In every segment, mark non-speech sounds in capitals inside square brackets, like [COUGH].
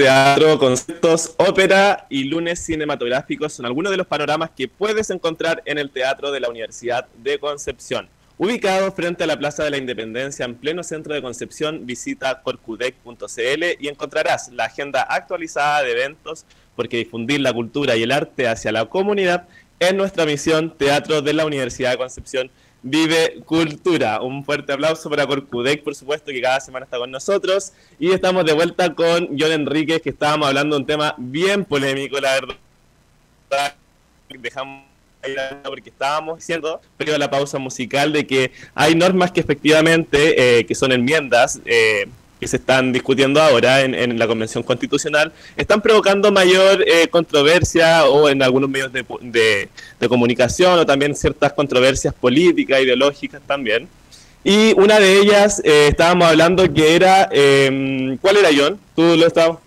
teatro, conceptos, ópera y lunes cinematográficos son algunos de los panoramas que puedes encontrar en el Teatro de la Universidad de Concepción. Ubicado frente a la Plaza de la Independencia en pleno centro de Concepción, visita corcudec.cl y encontrarás la agenda actualizada de eventos, porque difundir la cultura y el arte hacia la comunidad es nuestra misión Teatro de la Universidad de Concepción Vive Cultura. Un fuerte aplauso para Corcudec, por supuesto, que cada semana está con nosotros. Y estamos de vuelta con John Enríquez, que estábamos hablando de un tema bien polémico, la verdad. Dejamos porque estábamos diciendo, pero la pausa musical, de que hay normas que efectivamente, eh, que son enmiendas, eh, que se están discutiendo ahora en, la Convención Constitucional están provocando mayor eh, controversia o en algunos medios de, comunicación o también ciertas controversias políticas, ideológicas también. Y una de ellas eh, estábamos hablando que era, em, ¿cuál era John? ¿Tú lo estabas?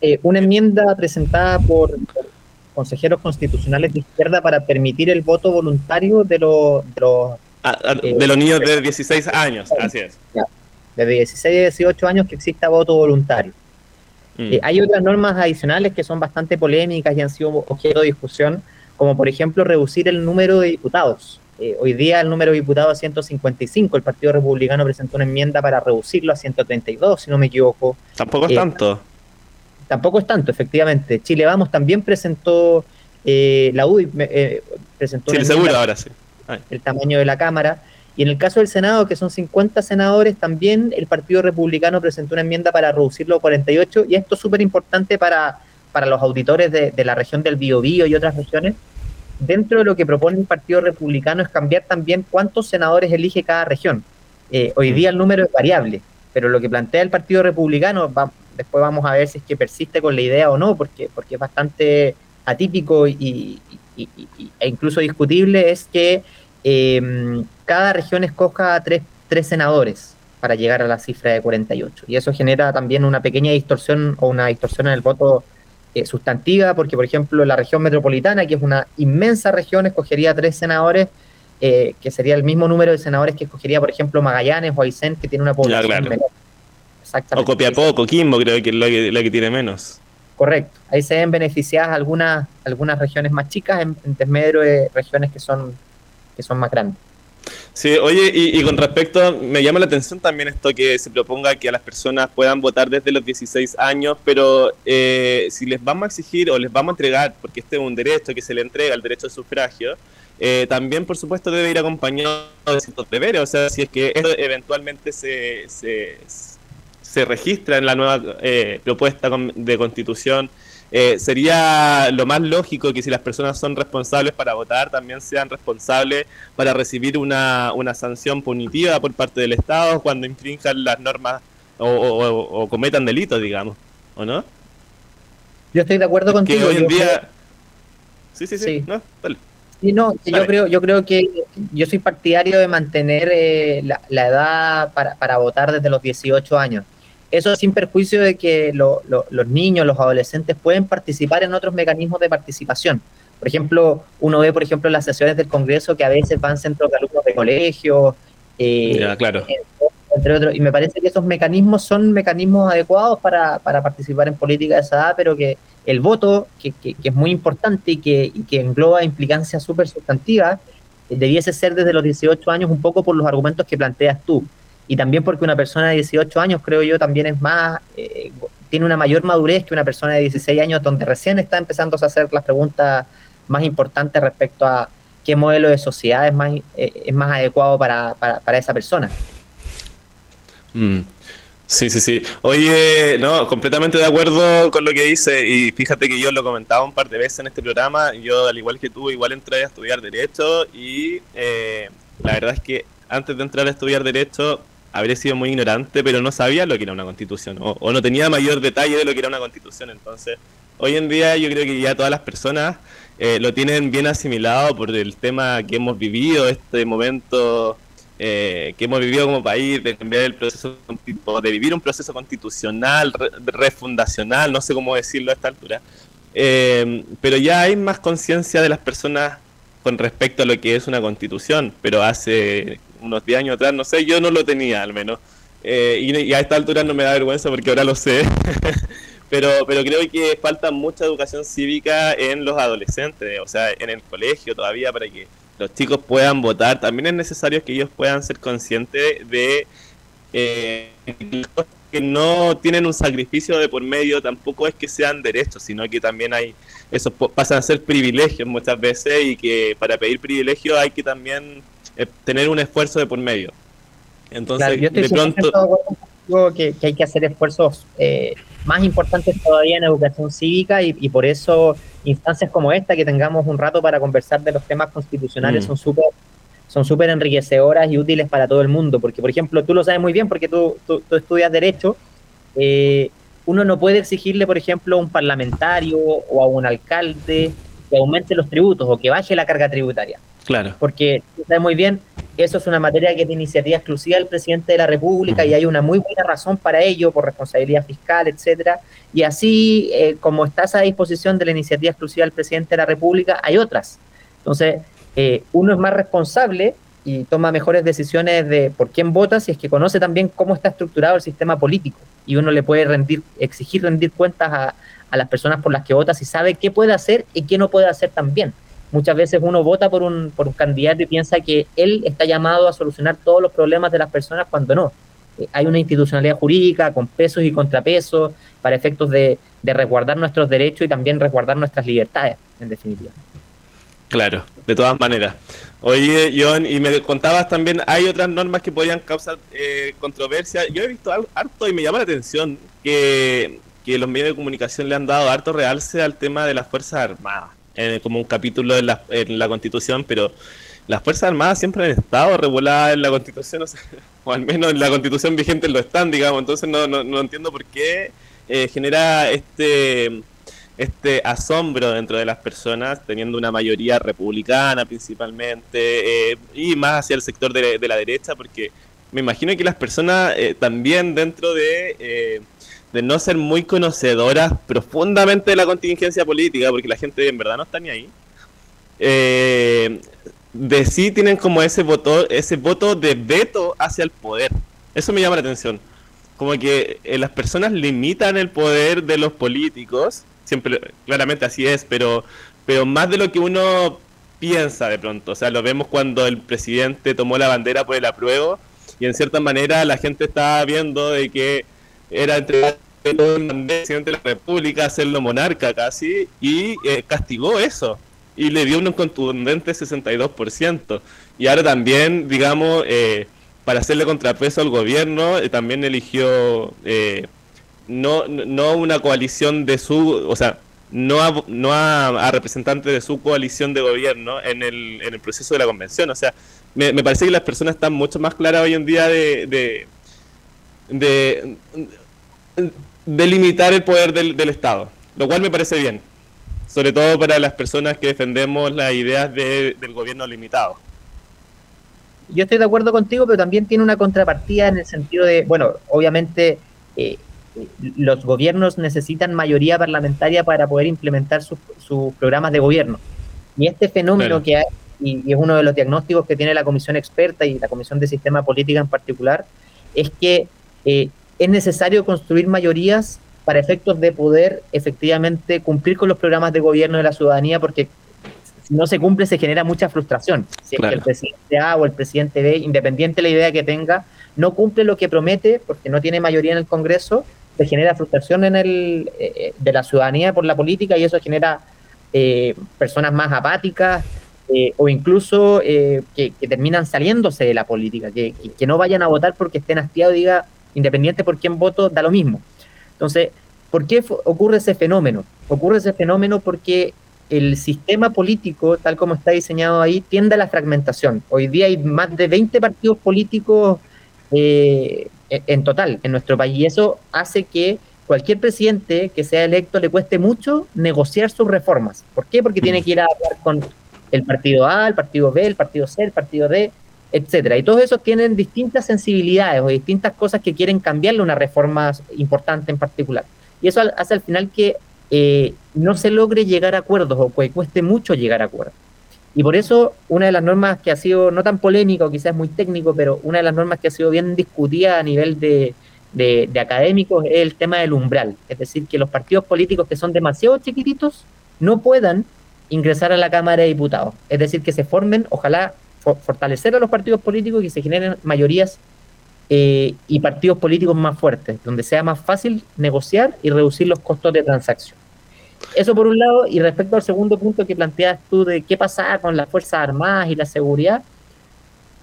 Eh, una enmienda presentada por, consejeros constitucionales de izquierda para permitir el voto voluntario de los... De los, ah, ah, de los niños de 16 años, así es desde 16 a 18 años que exista voto voluntario. Mm. Eh, hay otras normas adicionales que son bastante polémicas y han sido objeto de discusión, como por ejemplo reducir el número de diputados. Eh, hoy día el número de diputados es 155, el Partido Republicano presentó una enmienda para reducirlo a 132, si no me equivoco. Tampoco es eh, tanto. Tampoco es tanto, efectivamente. Chile Vamos también presentó, la UDI presentó... Sí, seguro ahora sí. El tamaño de la Cámara. Y en el caso del Senado, que son 50 senadores, también el Partido Republicano presentó una enmienda para reducirlo a 48, y esto es súper importante para, para los auditores de, la región del Biobío y otras regiones. Dentro de lo que propone el Partido Republicano es cambiar también cuántos senadores elige cada región. Eh, hoy día el número es variable, pero lo que plantea el Partido Republicano, después vamos a ver si es que persiste con la idea o no, porque, porque es bastante atípico y, e incluso discutible, es que eh, cada región escoja tres, tres senadores para llegar a la cifra de 48. Y eso genera también una pequeña distorsión o una distorsión en el voto eh, sustantiva, porque por ejemplo la región metropolitana, que es una inmensa región, escogería tres senadores, eh, que sería el mismo número de senadores que escogería, por ejemplo, Magallanes o Aysén, que tiene una población menor. O Copiapó, Coquimbo, creo que es lo que, tiene menos. Correcto. Ahí se ven beneficiadas algunas, algunas regiones más chicas en, en desmedro de regiones que son son más grandes. Sí, oye, y, con respecto, me llama la atención también esto que se proponga que a las personas puedan votar desde los 16 años, pero eh, si les vamos a exigir o les vamos a entregar, porque este es un derecho que se le entrega, el derecho de sufragio, eh, también por supuesto debe ir acompañado de ciertos deberes, o sea, si es que esto eventualmente se, se, se registra en la nueva eh, propuesta de constitución, eh, sería lo más lógico que si las personas son responsables para votar, también sean responsables para recibir una, una sanción punitiva por parte del Estado cuando infrinjan las normas o, cometan delitos, digamos, ¿o no? Yo estoy de acuerdo contigo. hoy en día... Sí, sí, sí, ¿no? no, yo creo, yo creo que yo soy partidario de mantener eh, la, la, edad para, para votar desde los 18 años. Eso sin perjuicio de que los niños, los adolescentes pueden participar en otros mecanismos de participación. Por ejemplo, uno ve, por ejemplo, las sesiones del Congreso que a veces van centros de alumnos de colegio, eh, claro. entre otros. Y me parece que esos mecanismos son mecanismos adecuados para, participar en política de esa edad, pero que el voto, que, es muy importante y que, y que engloba implicancias súper sustantivas, debiese ser desde los 18 años un poco por los argumentos que planteas tú y también porque una persona de 18 años, creo yo, también es más, eh, tiene una mayor madurez que una persona de 16 años, donde recién está empezando a hacer las preguntas más importantes respecto a qué modelo de sociedad es más, eh, es más adecuado para, para, esa persona. Mm. Sí, sí, sí. Oye, no, completamente de acuerdo con lo que dice y fíjate que yo lo comentaba un par de veces en este programa, yo al igual que tú, igual entré a estudiar Derecho y eh, la verdad es que antes de entrar a estudiar Derecho habría sido muy ignorante, pero no sabía lo que era una constitución, o, no tenía mayor detalle de lo que era una constitución. Entonces, hoy en día yo creo que ya todas las personas eh, lo tienen bien asimilado por el tema que hemos vivido, este momento eh, que hemos vivido como país, de cambiar el proceso, de vivir un proceso constitucional, refundacional, no sé cómo decirlo a esta altura. Eh, pero ya hay más conciencia de las personas con respecto a lo que es una constitución, pero hace unos 10 años atrás, no sé, yo no lo tenía al menos. Eh, y, a esta altura no me da vergüenza porque ahora lo sé. [LAUGHS] pero, pero creo que falta mucha educación cívica en los adolescentes, o sea, en el colegio todavía para que los chicos puedan votar. También es necesario que ellos puedan ser conscientes de eh, que no tienen un sacrificio de por medio, tampoco es que sean derechos, sino que también hay, eso pasan a ser privilegios muchas veces y que para pedir privilegios hay que también tener un esfuerzo de por medio. Entonces, de pronto... Que, que, hay que hacer esfuerzos eh, más importantes todavía en educación cívica y, por eso instancias como esta, que tengamos un rato para conversar de los temas constitucionales, mm. son súper son súper enriquecedoras y útiles para todo el mundo, porque por ejemplo, tú lo sabes muy bien porque tú, tú, estudias derecho, eh, uno no puede exigirle, por ejemplo, a un parlamentario o a un alcalde que aumente los tributos o que baje la carga tributaria. Claro. Porque tú sabes muy bien, eso es una materia que es de iniciativa exclusiva del presidente de la República y hay una muy buena razón para ello, por responsabilidad fiscal, etcétera. Y así, eh, como está a disposición de la iniciativa exclusiva del presidente de la República, hay otras. Entonces, eh, uno es más responsable y toma mejores decisiones de por quién vota si es que conoce también cómo está estructurado el sistema político y uno le puede rendir, exigir rendir cuentas a, a las personas por las que vota si sabe qué puede hacer y qué no puede hacer también. Muchas veces uno vota por un, por un candidato y piensa que él está llamado a solucionar todos los problemas de las personas cuando no. Eh, hay una institucionalidad jurídica con pesos y contrapesos para efectos de, de resguardar nuestros derechos y también resguardar nuestras libertades, en definitiva. Claro, de todas maneras. Oye, John, y me contabas también, hay otras normas que podrían causar eh, controversia. Yo he visto harto y me llama la atención que, los medios de comunicación le han dado harto realce al tema de las Fuerzas Armadas, como un capítulo en la, en la Constitución, pero las Fuerzas Armadas siempre han estado reguladas en la Constitución, [LAUGHS] o, al menos en la Constitución vigente lo están, digamos, entonces no, no, no entiendo por qué eh, genera este este asombro dentro de las personas, teniendo una mayoría republicana principalmente, eh, y más hacia el sector de, la derecha, porque me imagino que las personas eh, también dentro de, eh, de no ser muy conocedoras profundamente de la contingencia política, porque la gente en verdad no está ni ahí, de sí tienen como ese voto, ese voto de veto hacia el poder. Eso me llama la atención. Como que las personas limitan el poder de los políticos siempre, claramente así es, pero, pero más de lo que uno piensa de pronto. O sea, lo vemos cuando el presidente tomó la bandera por el apruebo y en cierta manera la gente estaba viendo de que era entre el presidente de la República, hacerlo monarca casi, y eh, castigó eso. Y le dio un contundente 62%. Y ahora también, digamos, eh, para hacerle contrapeso al gobierno, eh, también eligió no, no una coalición de su, o sea, no a, no a, representantes de su coalición de gobierno en el, en el proceso de la convención. O sea, me, parece que las personas están mucho más claras hoy en día de, de, limitar el poder del, del, Estado, lo cual me parece bien, sobre todo para las personas que defendemos las ideas del gobierno limitado. Yo estoy de acuerdo contigo, pero también tiene una contrapartida en el sentido de, bueno, obviamente... Eh, los gobiernos necesitan mayoría parlamentaria para poder implementar sus, programas de gobierno. Y este fenómeno que hay, y, es uno de los diagnósticos que tiene la Comisión Experta y la Comisión de Sistema Política en particular, es que eh, es necesario construir mayorías para efectos de poder efectivamente cumplir con los programas de gobierno de la ciudadanía, porque si no se cumple se genera mucha frustración. Si es que el presidente A o el presidente B, independiente de la idea que tenga, no cumple lo que promete porque no tiene mayoría en el Congreso, se genera frustración en el, eh, eh, de la ciudadanía por la política y eso genera eh, personas más apáticas o incluso que, terminan saliéndose de la política, que, que, no vayan a votar porque estén hastiados, diga, independiente por quién voto, da lo mismo. Entonces, ¿por qué ocurre ese fenómeno? Ocurre ese fenómeno porque el sistema político, tal como está diseñado ahí, tiende a la fragmentación. Hoy día hay más de 20 partidos políticos eh, en total en nuestro país. Y eso hace que cualquier presidente que sea electo le cueste mucho negociar sus reformas. ¿Por qué? Porque tiene que ir a hablar con el partido A, el partido B, el partido C, el partido D, etcétera. Y todos esos tienen distintas sensibilidades o distintas cosas que quieren cambiarle una reforma importante en particular. Y eso hace al final que eh, no se logre llegar a acuerdos o que cueste mucho llegar a acuerdos. Y por eso una de las normas que ha sido no tan polémica o quizás muy técnico, pero una de las normas que ha sido bien discutida a nivel de, de, académicos es el tema del umbral, es decir, que los partidos políticos que son demasiado chiquititos no puedan ingresar a la Cámara de Diputados, es decir, que se formen, ojalá fortalecer a los partidos políticos y que se generen mayorías eh, y partidos políticos más fuertes, donde sea más fácil negociar y reducir los costos de transacción. Eso por un lado, y respecto al segundo punto que planteas tú de qué pasa con las Fuerzas Armadas y la seguridad,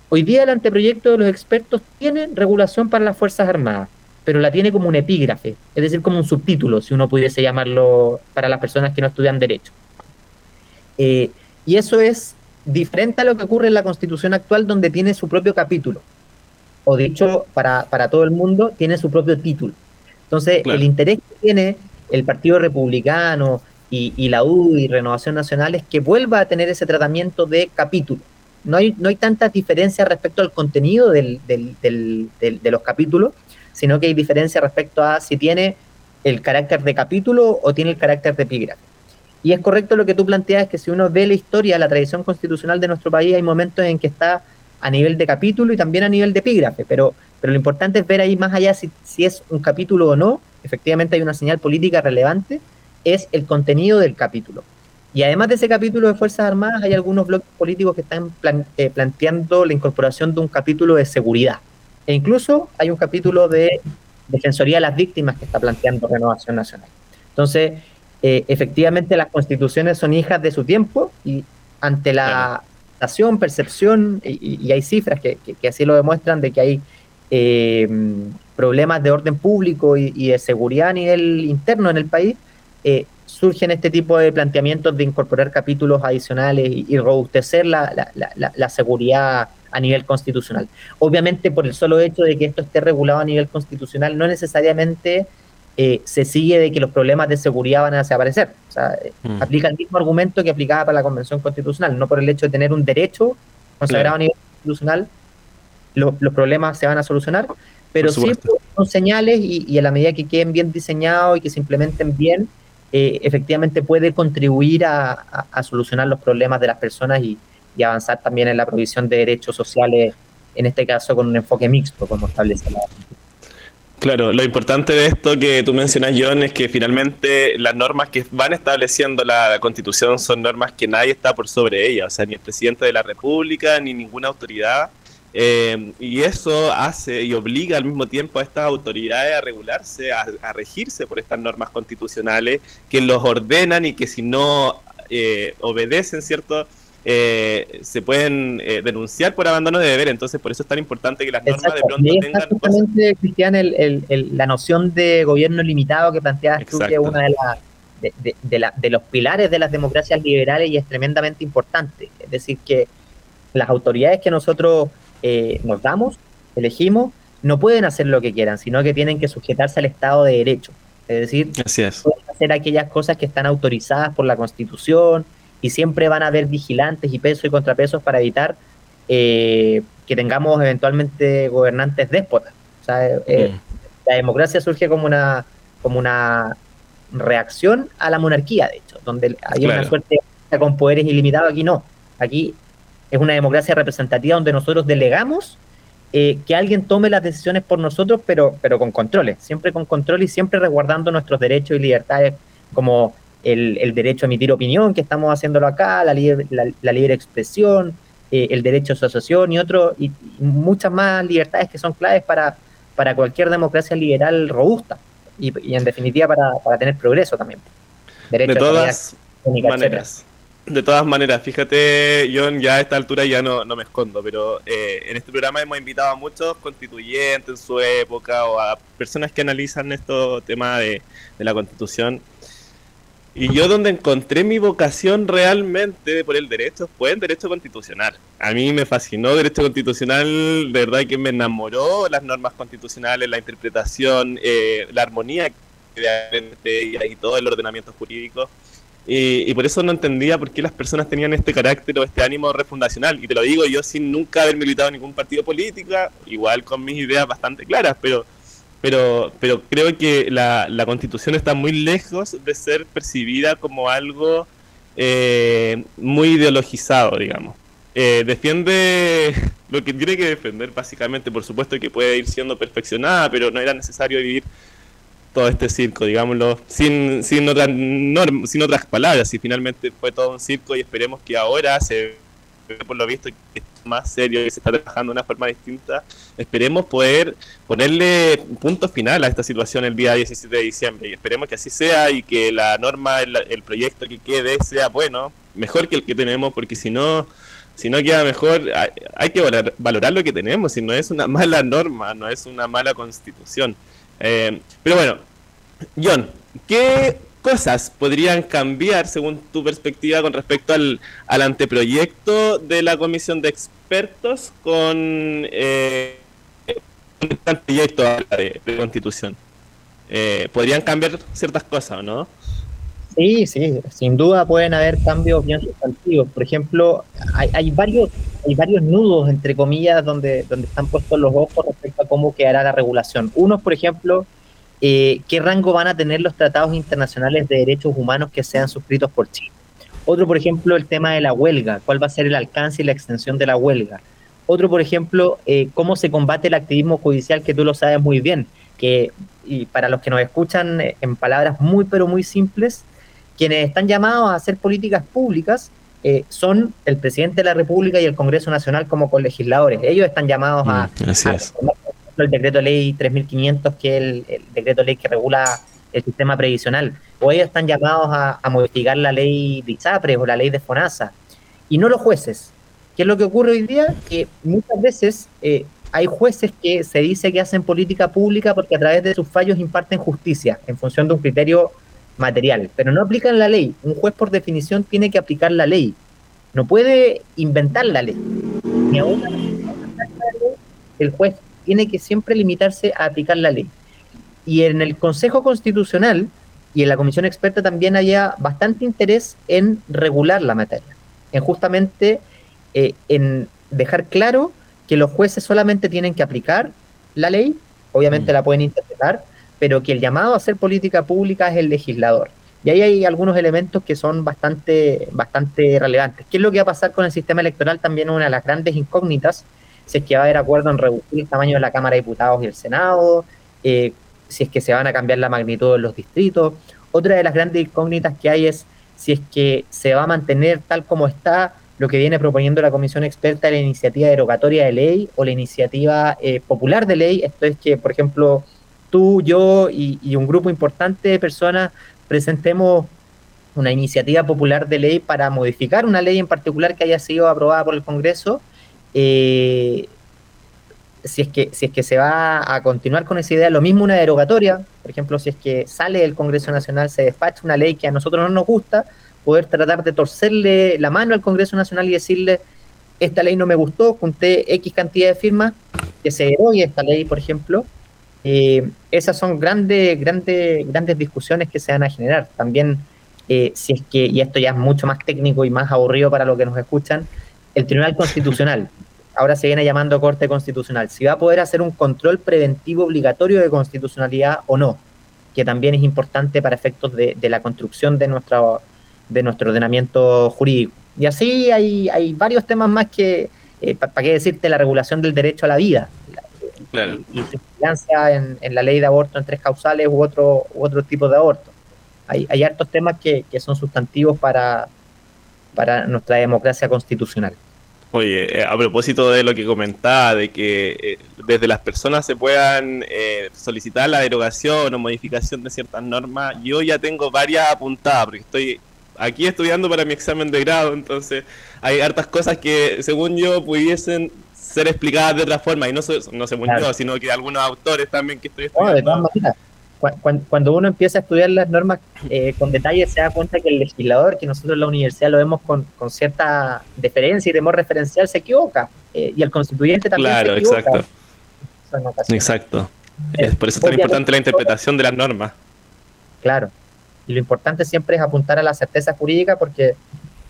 hoy día el anteproyecto de los expertos tiene regulación para las Fuerzas Armadas, pero la tiene como un epígrafe, es decir, como un subtítulo, si uno pudiese llamarlo para las personas que no estudian derecho. Eh, y eso es diferente a lo que ocurre en la constitución actual, donde tiene su propio capítulo, o dicho para, para todo el mundo, tiene su propio título. Entonces, el interés que tiene el Partido Republicano y, la U y Renovación Nacional es que vuelva a tener ese tratamiento de capítulo. No hay, no hay tantas diferencias respecto al contenido del, de los capítulos, sino que hay diferencia respecto a si tiene el carácter de capítulo o tiene el carácter de epígrafe. Y es correcto lo que tú planteas, que si uno ve la historia, la tradición constitucional de nuestro país, hay momentos en que está a nivel de capítulo y también a nivel de epígrafe, pero, pero lo importante es ver ahí más allá si, si es un capítulo o no, efectivamente hay una señal política relevante, es el contenido del capítulo. Y además de ese capítulo de Fuerzas Armadas, hay algunos bloques políticos que están eh, planteando la incorporación de un capítulo de seguridad. E incluso hay un capítulo de Defensoría de las Víctimas que está planteando Renovación Nacional. Entonces, eh, efectivamente las constituciones son hijas de su tiempo y ante la nación, percepción, y, hay cifras que, así lo demuestran, de que hay eh, problemas de orden público y, de seguridad a nivel interno en el país, eh, surgen este tipo de planteamientos de incorporar capítulos adicionales y, robustecer la, la, seguridad a nivel constitucional. Obviamente, por el solo hecho de que esto esté regulado a nivel constitucional, no necesariamente eh, se sigue de que los problemas de seguridad van a desaparecer. O sea, eh, mm. aplica el mismo argumento que aplicaba para la Convención Constitucional, no por el hecho de tener un derecho consagrado a nivel constitucional, los problemas se van a solucionar, pero sí son señales y, y, a la medida que queden bien diseñados y que se implementen bien, eh, efectivamente puede contribuir a, solucionar los problemas de las personas y, avanzar también en la provisión de derechos sociales, en este caso con un enfoque mixto, como establece la Claro, lo importante de esto que tú mencionas, John, es que finalmente las normas que van estableciendo la Constitución son normas que nadie está por sobre ellas, o sea, ni el presidente de la República, ni ninguna autoridad eh, y eso hace y obliga al mismo tiempo a estas autoridades a regularse, a, regirse por estas normas constitucionales que los ordenan y que si no eh, obedecen, ¿cierto? Eh, se pueden denunciar por abandono de deber. Entonces, por eso es tan importante que las normas de pronto tengan. Justamente, Cristian, la noción de gobierno limitado que planteas tú, que es una de, las de, los pilares de las democracias liberales y es tremendamente importante. Es decir, que las autoridades que nosotros eh, nos damos, elegimos, no pueden hacer lo que quieran, sino que tienen que sujetarse al Estado de Derecho. Es decir, pueden hacer aquellas cosas que están autorizadas por la Constitución y siempre van a haber vigilantes y pesos y contrapesos para evitar eh, que tengamos eventualmente gobernantes déspotas. Eh, mm. La democracia surge como una, como una reacción a la monarquía, de hecho, donde hay una suerte con poderes ilimitados, aquí no. Aquí es una democracia representativa donde nosotros delegamos eh, que alguien tome las decisiones por nosotros, pero, pero con controles, siempre con control y siempre resguardando nuestros derechos y libertades como el, derecho a emitir opinión, que estamos haciéndolo acá, la libre, la, libre expresión, eh, el derecho a asociación y otro, y, muchas más libertades que son claves para, para cualquier democracia liberal robusta y, en definitiva para, tener progreso también. de todas maneras de todas maneras, fíjate, yo ya a esta altura ya no, me escondo, pero eh, en este programa hemos invitado a muchos constituyentes en su época o a personas que analizan estos temas de, la constitución. Y yo donde encontré mi vocación realmente por el derecho fue el derecho constitucional. A mí me fascinó derecho constitucional, de verdad que me enamoró las normas constitucionales, la interpretación, eh, la armonía y todo el ordenamiento jurídico. Y, por eso no entendía por qué las personas tenían este carácter o este ánimo refundacional. Y te lo digo yo sin nunca haber militado en ningún partido político, igual con mis ideas bastante claras, pero, pero, pero creo que la, la constitución está muy lejos de ser percibida como algo eh, muy ideologizado, digamos. eh, defiende [LAUGHS] lo que tiene que defender, básicamente. Por supuesto que puede ir siendo perfeccionada, pero no era necesario vivir todo este circo, digámoslo, sin, sin, otras, sin otras palabras. Y finalmente fue todo un circo y esperemos que ahora se por lo visto que es más serio y se está trabajando de una forma distinta, esperemos poder ponerle punto final a esta situación el día 17 de diciembre y esperemos que así sea y que la norma, el, proyecto que quede sea bueno, mejor que el que tenemos, porque si no si no queda mejor, hay, que valorar, lo que tenemos, si no es una [LAUGHS] mala norma, no es una mala constitución. Eh, pero bueno, John, ¿qué cosas podrían cambiar según tu perspectiva con respecto al, anteproyecto de la comisión de expertos con eh, proyecto de, constitución? Eh, podrían cambiar ciertas cosas, ¿no? Sí, sí, sin duda pueden haber cambios bien sustantivos. Por ejemplo, hay, varios hay varios nudos, entre comillas, donde, donde están puestos los ojos respecto a cómo quedará la regulación. Uno, por ejemplo, eh, qué rango van a tener los tratados internacionales de derechos humanos que sean suscritos por Chile. Otro, por ejemplo, el tema de la huelga, cuál va a ser el alcance y la extensión de la huelga. Otro, por ejemplo, eh, cómo se combate el activismo judicial, que tú lo sabes muy bien, que y para los que nos escuchan eh, en palabras muy, pero muy simples, quienes están llamados a hacer políticas públicas eh, son el presidente de la República y el Congreso Nacional como colegisladores. Ellos están llamados a, mm, el decreto ley 3500, que es el, decreto ley que regula el sistema previsional, o ellos están llamados a, modificar la ley de ISAPRES o la ley de FONASA, y no los jueces. ¿Qué es lo que ocurre hoy día? Que muchas veces eh, hay jueces que se dice que hacen política pública porque a través de sus fallos imparten justicia en función de un criterio material, pero no aplican la ley. Un juez por definición tiene que aplicar la ley. No puede inventar la ley. Ni aún el juez tiene que siempre limitarse a aplicar la ley. Y en el Consejo Constitucional y en la Comisión Experta también haya bastante interés en regular la materia, en justamente eh, en dejar claro que los jueces solamente tienen que aplicar la ley, obviamente mm. la pueden interpretar, pero que el llamado a hacer política pública es el legislador. Y ahí hay algunos elementos que son bastante, bastante relevantes. ¿Qué es lo que va a pasar con el sistema electoral? También una de las grandes incógnitas, si es que va a haber acuerdo en reducir el tamaño de la Cámara de Diputados y el Senado, eh, si es que se van a cambiar la magnitud de los distritos. Otra de las grandes incógnitas que hay es si es que se va a mantener tal como está lo que viene proponiendo la Comisión Experta de la iniciativa derogatoria de ley o la iniciativa eh, popular de ley. Esto es que, por ejemplo, tú, yo y, un grupo importante de personas presentemos una iniciativa popular de ley para modificar una ley en particular que haya sido aprobada por el Congreso, eh, si, es que, si es que se va a continuar con esa idea, lo mismo una derogatoria, por ejemplo, si es que sale del Congreso Nacional, se despacha una ley que a nosotros no nos gusta, poder tratar de torcerle la mano al Congreso Nacional y decirle, esta ley no me gustó, junté X cantidad de firmas, que se derogue esta ley, por ejemplo, eh, esas son grandes, grandes, grandes discusiones que se van a generar. También, eh, si es que, y esto ya es mucho más técnico y más aburrido para los que nos escuchan, el Tribunal Constitucional, ahora se viene llamando Corte Constitucional, si va a poder hacer un control preventivo obligatorio de constitucionalidad o no, que también es importante para efectos de, la construcción de nuestro, de nuestro ordenamiento jurídico. Y así hay, hay varios temas más que, eh, ¿para qué decirte? La regulación del derecho a la vida. Claro. Y, en, en, la ley de aborto en tres causales u otro, u otro tipo de aborto. Hay, hay hartos temas que, que son sustantivos para, para nuestra democracia constitucional. Oye, eh, a propósito de lo que comentaba, de que eh, desde las personas se puedan eh, solicitar la derogación o modificación de ciertas normas, yo ya tengo varias apuntadas, porque estoy aquí estudiando para mi examen de grado, entonces hay hartas cosas que según yo pudiesen ser explicadas de otra forma, y no, no se claro. sino que algunos autores también que estoy estudiando. Cuando uno empieza a estudiar las normas eh, con detalle, se da cuenta que el legislador, que nosotros en la universidad lo vemos con, con cierta deferencia y temor referencial, se equivoca. Eh, y el constituyente también se equivoca. Exacto. Exacto. Es por eso es tan importante la interpretación de las normas. Claro. Y lo importante siempre es apuntar a la certeza jurídica porque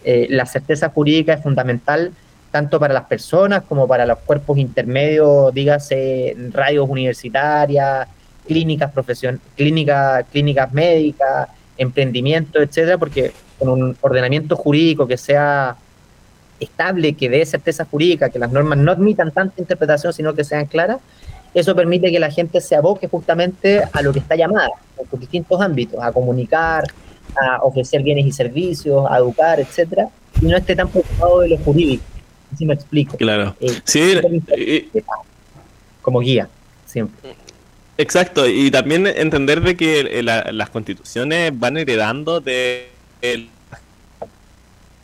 eh, la certeza jurídica es fundamental tanto para las personas como para los cuerpos intermedios, dígase radios universitarias, clínicas, profesión, clínica, clínicas médicas, emprendimiento, etcétera, porque con un ordenamiento jurídico que sea estable, que dé certeza jurídica, que las normas no admitan tanta interpretación, sino que sean claras, eso permite que la gente se aboque justamente a lo que está llamada, en sus distintos ámbitos, a comunicar, a ofrecer bienes y servicios, a educar, etcétera, y no esté tan preocupado de lo jurídico. Así me explico. Claro. Eh, sí, como guía, siempre. Exacto, y también entender de que las constituciones van heredando de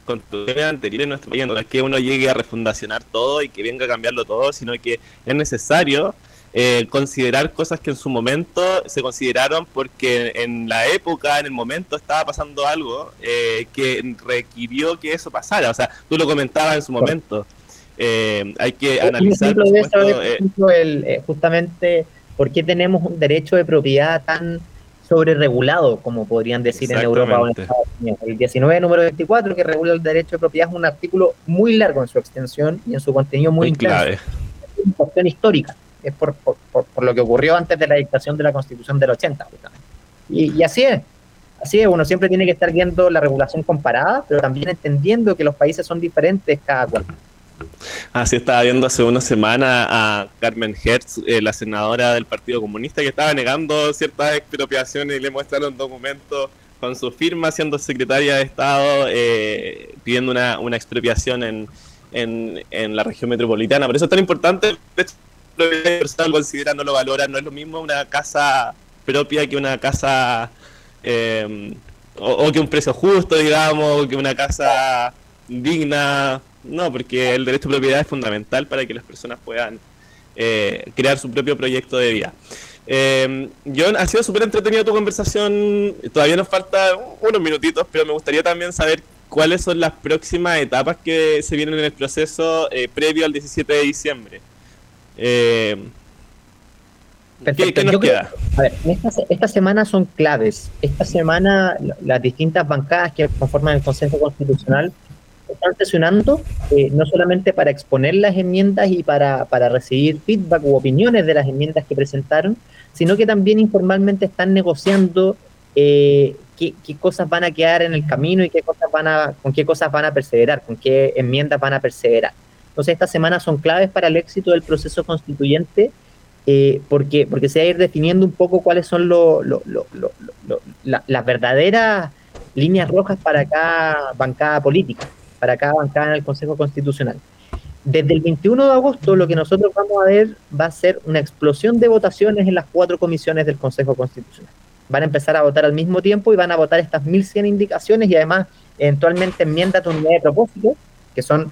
constituciones anteriores en nuestro país. No es que uno llegue a refundacionar todo y que venga a cambiarlo todo, sino que es necesario eh, considerar cosas que en su momento se consideraron porque en la época, en el momento, estaba pasando algo eh, que requirió que eso pasara. O sea, tú lo comentabas en su momento. Eh, hay que analizar. Por ejemplo, el, justamente por qué tenemos un derecho de propiedad tan sobre regulado, como podrían decir en Europa o en Estados Unidos. El 19, número 24, que regula el derecho de propiedad, es un artículo muy largo en su extensión y en su contenido muy, muy clave. Es una cuestión histórica, es por, por, por, lo que ocurrió antes de la dictación de la Constitución del 80, Y, y así es, así es, uno siempre tiene que estar viendo la regulación comparada, pero también entendiendo que los países son diferentes cada cual. Así estaba viendo hace una semana a Carmen Hertz, eh, la senadora del Partido Comunista, que estaba negando ciertas expropiaciones y le muestraron documentos con su firma siendo secretaria de Estado eh, pidiendo una, una expropiación en, en, la región metropolitana. Por eso es tan importante, lo considera, no lo valora, no es lo mismo una casa propia que una casa eh, o, que un precio justo, digamos, que una casa digna, no, porque el derecho a propiedad es fundamental para que las personas puedan eh, crear su propio proyecto de vida. Eh, John, ha sido súper entretenida tu conversación. Todavía nos falta unos minutitos, pero me gustaría también saber cuáles son las próximas etapas que se vienen en el proceso eh, previo al 17 de diciembre. Eh, ¿qué, nos queda? a ver, esta, semana son claves. Esta semana las distintas bancadas que conforman el Consejo Constitucional están sesionando eh, no solamente para exponer las enmiendas y para, para recibir feedback u opiniones de las enmiendas que presentaron, sino que también informalmente están negociando eh, qué, cosas van a quedar en el camino y qué cosas van a, con qué cosas van a perseverar, con qué enmiendas van a perseverar. Entonces, estas semanas son claves para el éxito del proceso constituyente eh, porque, porque se va a ir definiendo un poco cuáles son lo, las verdaderas líneas rojas para cada bancada política para cada bancada en el Consejo Constitucional. Desde el 21 de agosto lo que nosotros vamos a ver va a ser una explosión de votaciones en las cuatro comisiones del Consejo Constitucional. Van a empezar a votar al mismo tiempo y van a votar estas 1.100 indicaciones y además eventualmente enmiendas de unidad de propósito, que son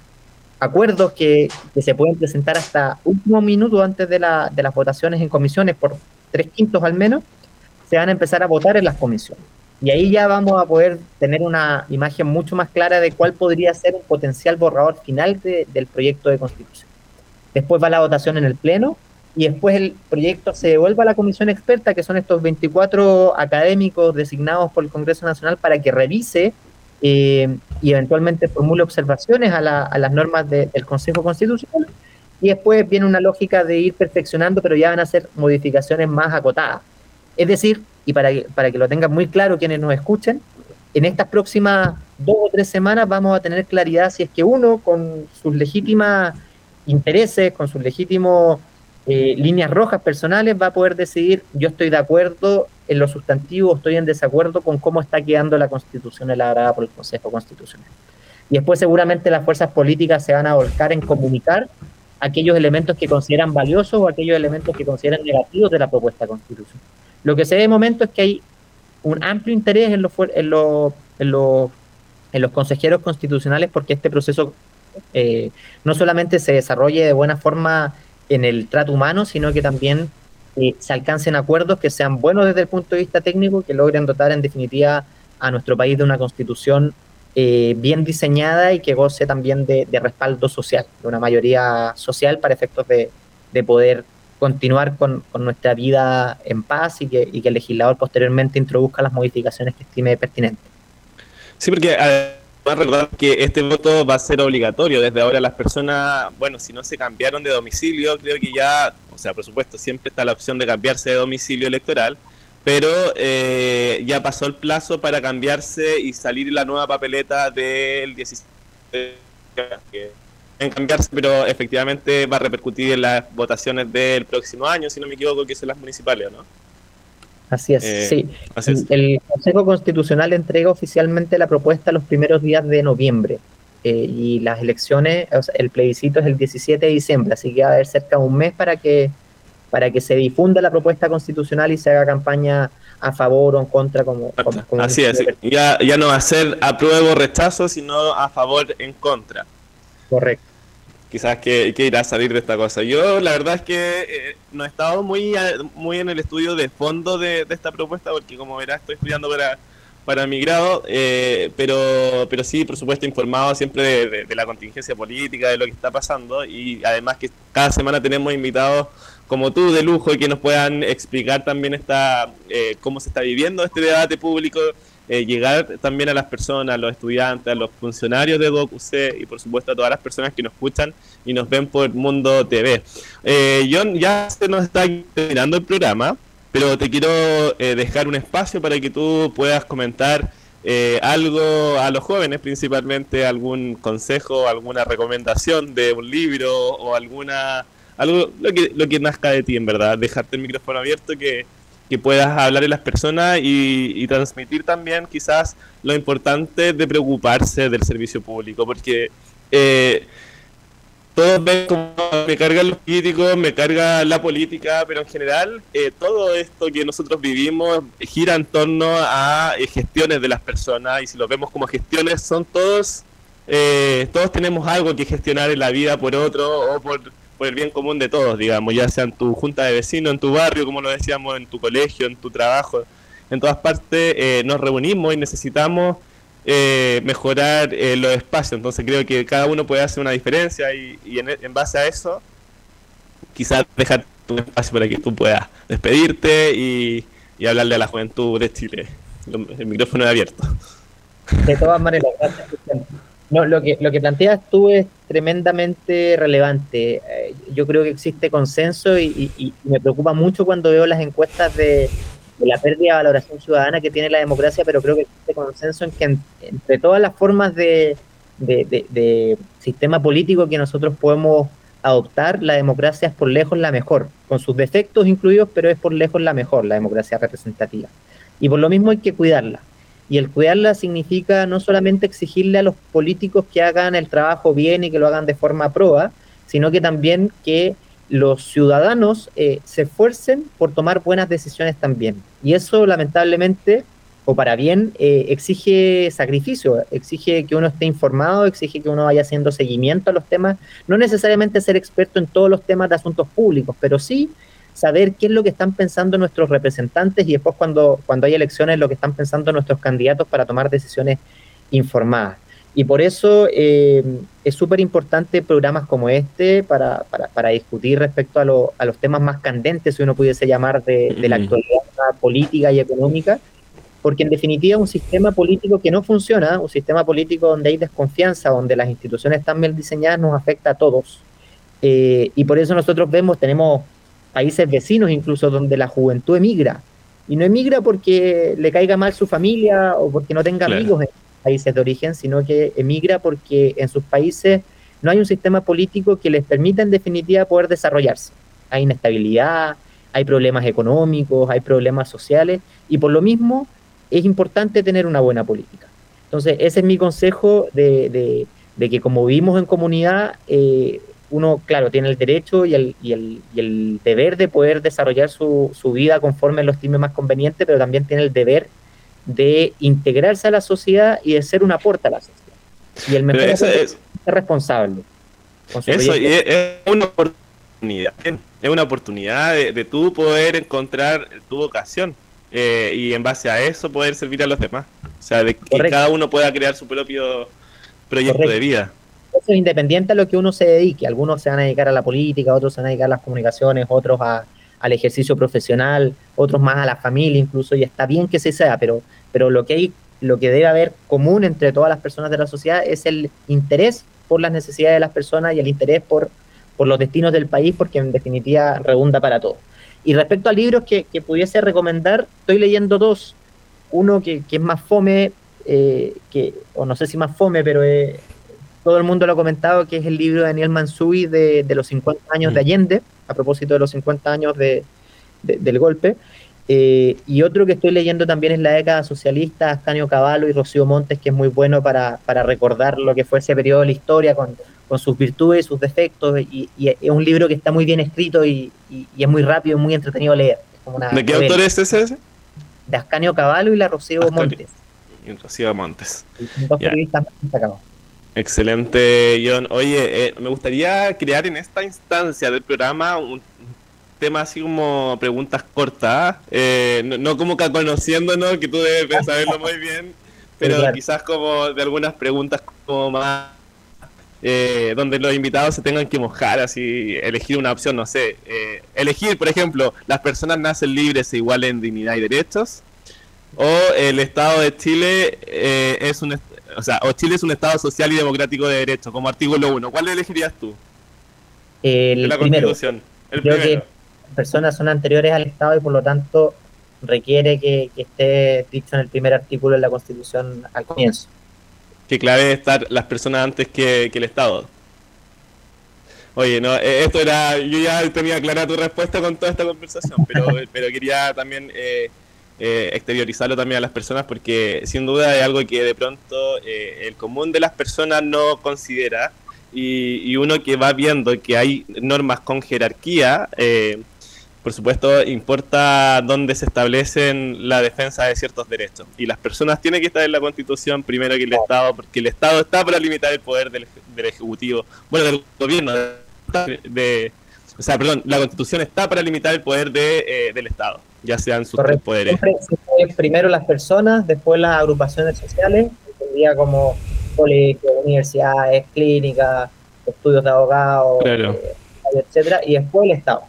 acuerdos que, se pueden presentar hasta último minuto antes de las votaciones en comisiones, por tres quintos al menos, se van a empezar a votar en las comisiones. Y ahí ya vamos a poder tener una imagen mucho más clara de cuál podría ser un potencial borrador final del proyecto de constitución. Después va la votación en el Pleno y después el proyecto se devuelve a la comisión experta, que son estos 24 académicos designados por el Congreso Nacional para que revise eh, y eventualmente formule observaciones a, las normas del Consejo Constitucional. Y después viene una lógica de ir perfeccionando, pero ya van a ser modificaciones más acotadas. Es decir, y para que, para que lo tengan muy claro quienes nos escuchen, en estas próximas dos o tres semanas vamos a tener claridad si es que uno, con sus legítimas intereses, con sus legítimos eh, líneas rojas personales, va a poder decidir, yo estoy de acuerdo en lo sustantivo, estoy en desacuerdo con cómo está quedando la constitución elaborada por el Consejo Constitucional. Y después seguramente las fuerzas políticas se van a volcar en comunicar aquellos elementos que consideran valiosos o aquellos elementos que consideran negativos de la propuesta constitucional. Lo que se de momento es que hay un amplio interés en los, en los, en los, en los consejeros constitucionales porque este proceso eh, no solamente se desarrolle de buena forma en el trato humano, sino que también eh, se alcancen acuerdos que sean buenos desde el punto de vista técnico, que logren dotar en definitiva a nuestro país de una constitución eh, bien diseñada y que goce también de, respaldo social, de una mayoría social para efectos de poder continuar con, nuestra vida en paz y que, el legislador posteriormente introduzca las modificaciones que estime pertinentes. Sí, porque además recordar que este voto va a ser obligatorio. Desde ahora las personas, bueno, si no se cambiaron de domicilio, creo que ya, o sea, por supuesto, siempre está la opción de cambiarse de domicilio electoral, pero eh, ya pasó el plazo para cambiarse y salir la nueva papeleta del 17 en cambiarse, pero efectivamente va a repercutir en las votaciones del próximo año, si no me equivoco, que son las municipales, ¿no? Así es, eh, sí. El Consejo Constitucional entrega oficialmente la propuesta los primeros días de noviembre eh, y las elecciones, el plebiscito es el 17 de diciembre, así que va a haber cerca de un mes para que, para que se difunda la propuesta constitucional y se haga campaña a favor o en contra como, así es ya, ya no va a ser apruebo o rechazo sino a favor en contra. Correcto quizás que, que, irá a salir de esta cosa. Yo la verdad es que eh, no he estado muy, muy en el estudio de fondo de, esta propuesta, porque como verás estoy estudiando para, para mi grado, eh, pero, pero sí, por supuesto, informado siempre de, la contingencia política, de lo que está pasando, y además que cada semana tenemos invitados como tú de lujo y que nos puedan explicar también esta, eh, cómo se está viviendo este debate público eh, llegar también a las personas, a los estudiantes, a los funcionarios de DOCUC y por supuesto a todas las personas que nos escuchan y nos ven por Mundo TV. Eh, John, ya se nos está terminando el programa, pero te quiero eh, dejar un espacio para que tú puedas comentar eh, algo a los jóvenes, principalmente algún consejo, alguna recomendación de un libro o alguna algo lo que lo que nazca de ti en verdad, dejarte el micrófono abierto que que puedas hablar a las personas y, transmitir también quizás lo importante de preocuparse del servicio público, porque eh, todos ven como me cargan los políticos, me carga la política, pero en general eh, todo esto que nosotros vivimos gira en torno a eh, gestiones de las personas y si lo vemos como gestiones son todos, todos tenemos algo que gestionar en la vida por otro o por por el bien común de todos, digamos, ya sea en tu junta de vecinos, en tu barrio, como lo decíamos, en tu colegio, en tu trabajo, en todas partes eh, nos reunimos y necesitamos eh, mejorar eh, los espacios. Entonces creo que cada uno puede hacer una diferencia y, en, base a eso, quizás dejar tu espacio para que tú puedas despedirte y, y hablarle a la juventud de Chile. El micrófono es abierto. De todas maneras, gracias, no, lo que, lo que planteas tú es tremendamente relevante. Eh, yo creo que existe consenso y, me preocupa mucho cuando veo las encuestas de, la pérdida de valoración ciudadana que tiene la democracia, pero creo que existe consenso en que entre todas las formas de, de, sistema político que nosotros podemos adoptar, la democracia es por lejos la mejor, con sus defectos incluidos, pero es por lejos la mejor, la democracia representativa. Y por lo mismo hay que cuidarla. Y el cuidarla significa no solamente exigirle a los políticos que hagan el trabajo bien y que lo hagan de forma proba, sino que también que los ciudadanos eh, se esfuercen por tomar buenas decisiones también. Y eso lamentablemente, o para bien, eh, exige sacrificio, exige que uno esté informado, exige que uno vaya haciendo seguimiento a los temas, no necesariamente ser experto en todos los temas de asuntos públicos, pero sí saber qué es lo que están pensando nuestros representantes y después cuando, cuando hay elecciones lo que están pensando nuestros candidatos para tomar decisiones informadas. Y por eso eh, es súper importante programas como este para, para, para discutir respecto a, lo, a, los temas más candentes, si uno pudiese llamar, de, de la actualidad política y económica, porque en definitiva un sistema político que no funciona, un sistema político donde hay desconfianza, donde las instituciones están mal diseñadas, nos afecta a todos. Eh, y por eso nosotros vemos, tenemos países vecinos incluso donde la juventud emigra. Y no emigra porque le caiga mal su familia o porque no tenga amigos en países de origen, sino que emigra porque en sus países no hay un sistema político que les permita en definitiva poder desarrollarse. Hay inestabilidad, hay problemas económicos, hay problemas sociales y por lo mismo es importante tener una buena política. Entonces, ese es mi consejo de, de, que como vivimos en comunidad, eh, uno, claro, tiene el derecho y el, y el, y el deber de poder desarrollar su, su, vida conforme lo estime más conveniente, pero también tiene el deber de integrarse a la sociedad y de ser un aporte a la sociedad. Y el mejor es, ser responsable. Eso es una oportunidad, es una oportunidad de, de tú poder encontrar tu vocación eh, y en base a eso poder servir a los demás. O sea, de que cada uno pueda crear su propio proyecto de vida eso es independiente a lo que uno se dedique. Algunos se van a dedicar a la política, otros se van a dedicar a las comunicaciones, otros a, al ejercicio profesional, otros más a la familia incluso, y está bien que se sea, pero, pero lo, que hay, lo que debe haber común entre todas las personas de la sociedad es el interés por las necesidades de las personas y el interés por, por los destinos del país, porque en definitiva redunda para todos. Y respecto a libros que, que pudiese recomendar, estoy leyendo dos. Uno que, que es más fome, eh, que, o no sé si más fome, pero es, todo el mundo lo ha comentado, que es el libro de Daniel Mansui de, los 50 años de mm. Allende, a propósito de los 50 años de, del golpe. Eh, y otro que estoy leyendo también es La década socialista, Ascanio Cavallo y Rocío Montes, que es muy bueno para, recordar lo que fue ese periodo de la historia con, sus virtudes, sus defectos, y, es un libro que está muy bien escrito y, es muy rápido y muy entretenido leer. ¿De qué autor es ese? De Ascanio Cavallo y la Rocío Montes. Y Rocío Montes. Dos periodistas Excelente, John. Oye, eh, me gustaría crear en esta instancia del programa un tema así como preguntas cortas, eh, no, como que conociéndonos, que tú debes saberlo muy bien, [LAUGHS] pero quizás como de algunas preguntas como más eh, donde los invitados se tengan que mojar, así elegir una opción, no sé, eh, elegir, por ejemplo, las personas nacen libres e iguales en dignidad y derechos, o el Estado de Chile es un, o sea, o Chile es un Estado social y democrático de derecho, como artículo 1. ¿Cuál elegirías tú? El la Constitución. El primero personas son anteriores al Estado y por lo tanto requiere que, esté dicho en el primer artículo de la Constitución al comienzo. Que clave estar las personas antes que, el Estado. Oye, no, eh, esto era, yo ya tenía clara tu respuesta con toda esta conversación, pero, [LAUGHS] pero quería también eh, eh, exteriorizarlo también a las personas porque sin duda es algo que de pronto el común de las personas no considera y, y, uno que va viendo que hay normas con jerarquía, eh, por supuesto, importa dónde se establecen la defensa de ciertos derechos. Y las personas tienen que estar en la Constitución primero que el Estado, porque el Estado está para limitar el poder del, Ejecutivo, bueno, del gobierno, de, o sea, perdón, la Constitución está para limitar el poder de, eh, del Estado, ya sean sus tres poderes. primero las personas, después las agrupaciones sociales, como colegios, universidades, clínicas, estudios de abogados, eh, etcétera, y después el Estado.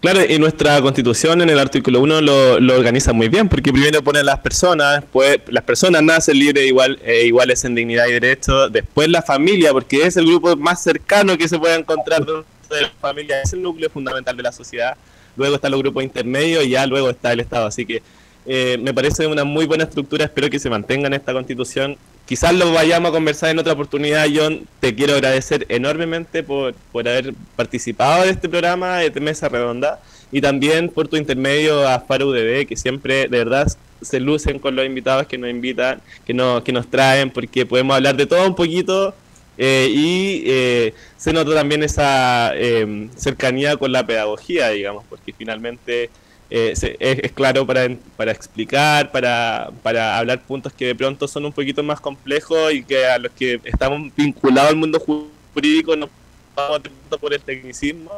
Claro, y nuestra constitución en el artículo 1 lo, organiza muy bien, porque primero pone a las personas, pues las personas nacen libres igual, eh, iguales en dignidad y derecho, después la familia, porque es el grupo más cercano que se puede encontrar dentro de la familia, es el núcleo fundamental de la sociedad, luego están los grupos intermedios y ya luego está el Estado, así que eh, me parece una muy buena estructura, espero que se mantenga en esta constitución. Quizás lo vayamos a conversar en otra oportunidad, John. Te quiero agradecer enormemente por, por haber participado de este programa de Mesa Redonda y también por tu intermedio a Faro que siempre de verdad se lucen con los invitados que nos invitan, que, nos, que nos traen, porque podemos hablar de todo un poquito eh, y eh, se nota también esa eh, cercanía con la pedagogía, digamos, porque finalmente eh, es, claro para, para explicar, para, para hablar puntos que de pronto son un poquito más complejos y que a los que estamos vinculados al mundo jurídico no vamos por el tecnicismo,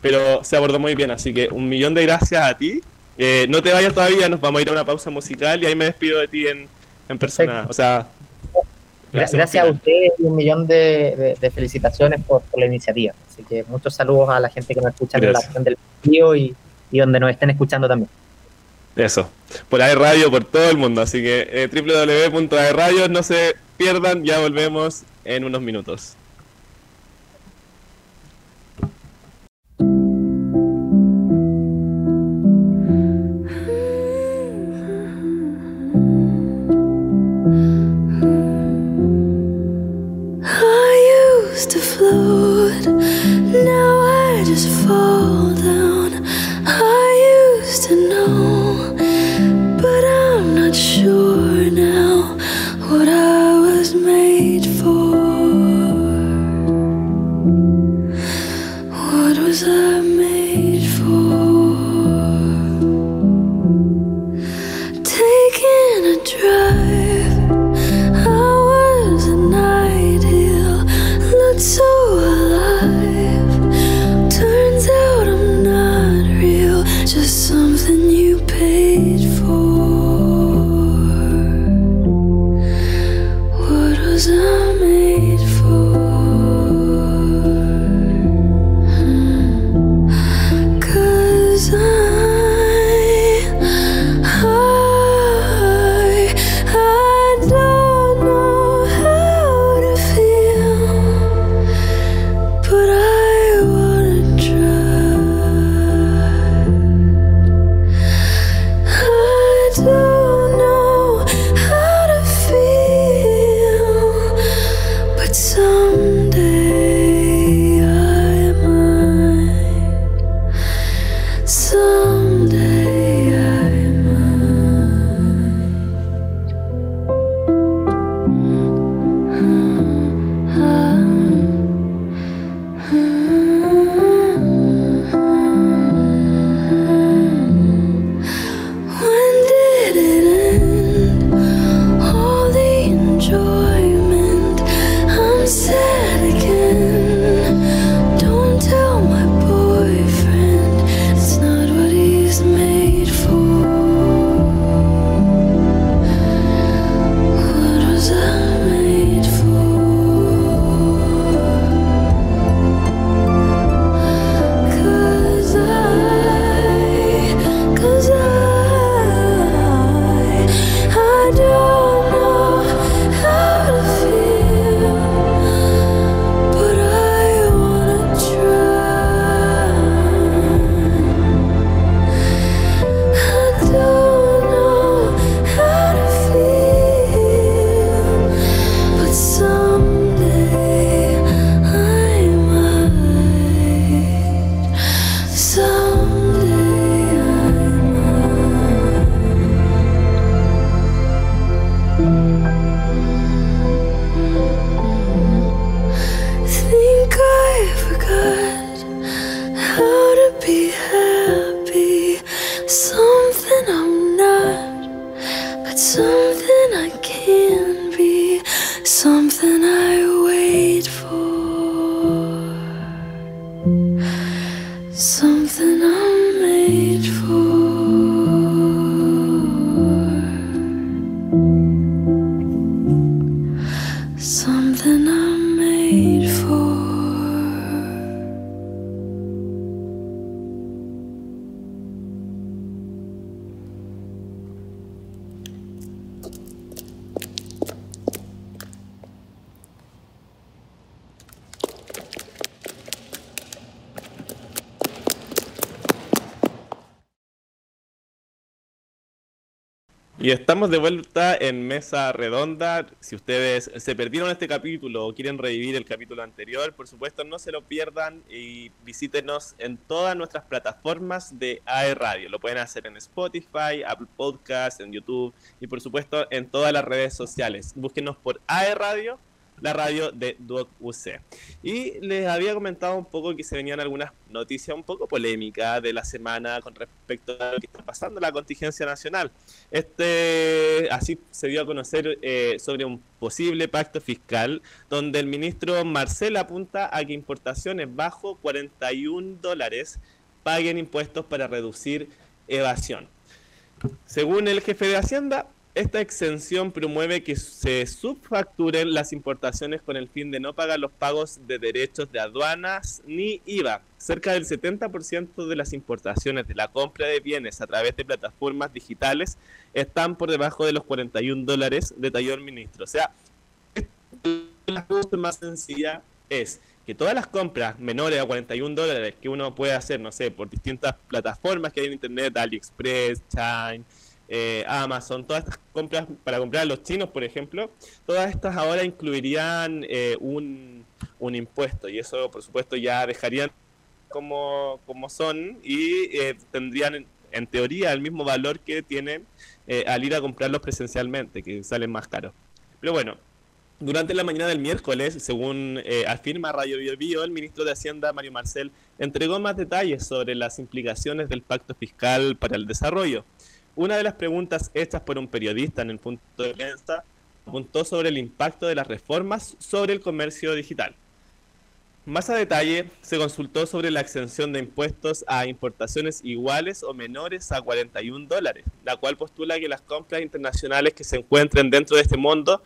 pero se abordó muy bien, así que un millón de gracias a ti. Eh, no te vayas todavía, nos vamos a ir a una pausa musical y ahí me despido de ti en, en persona. O sea, gracias, a ustedes y un millón de, felicitaciones por, la iniciativa. Así que muchos saludos a la gente que nos escucha en la región del tío y y donde nos estén escuchando también. Eso, por AE Radio, por todo el mundo. Así que eh, www.aeradios, no se pierdan, ya volvemos en unos minutos. used to flow. Estamos de vuelta en Mesa Redonda. Si ustedes se perdieron este capítulo o quieren revivir el capítulo anterior, por supuesto no se lo pierdan y visítenos en todas nuestras plataformas de AE Radio. Lo pueden hacer en Spotify, Apple Podcasts, en YouTube y por supuesto en todas las redes sociales. Búsquenos por AE Radio la radio de Duoc UC. Y les había comentado un poco que se venían algunas noticias un poco polémicas de la semana con respecto a lo que está pasando en la contingencia nacional. Este, así se dio a conocer eh, sobre un posible pacto fiscal donde el ministro Marcel apunta a que importaciones bajo 41 dólares paguen impuestos para reducir evasión. Según el jefe de Hacienda, esta exención promueve que se subfacturen las importaciones con el fin de no pagar los pagos de derechos de aduanas ni IVA. Cerca del 70% de las importaciones de la compra de bienes a través de plataformas digitales están por debajo de los 41 dólares, detalló el ministro. O sea, la cosa más sencilla es que todas las compras menores a 41 dólares que uno puede hacer, no sé, por distintas plataformas que hay en Internet, AliExpress, Chine, eh, Amazon, todas estas compras para comprar a los chinos, por ejemplo, todas estas ahora incluirían eh, un, impuesto y eso, por supuesto, ya dejarían como, como son y eh, tendrían en, teoría el mismo valor que tienen al ir a comprarlos presencialmente, que salen más caros. Pero bueno, durante la mañana del miércoles, según afirma Radio Bio, Bio, el ministro de Hacienda, Mario Marcel, entregó más detalles sobre las implicaciones del Pacto Fiscal para el Desarrollo. Una de las preguntas hechas por un periodista en el punto de prensa apuntó sobre el impacto de las reformas sobre el comercio digital. Más a detalle, se consultó sobre la exención de impuestos a importaciones iguales o menores a 41 dólares, la cual postula que las compras internacionales que se encuentren dentro de este mundo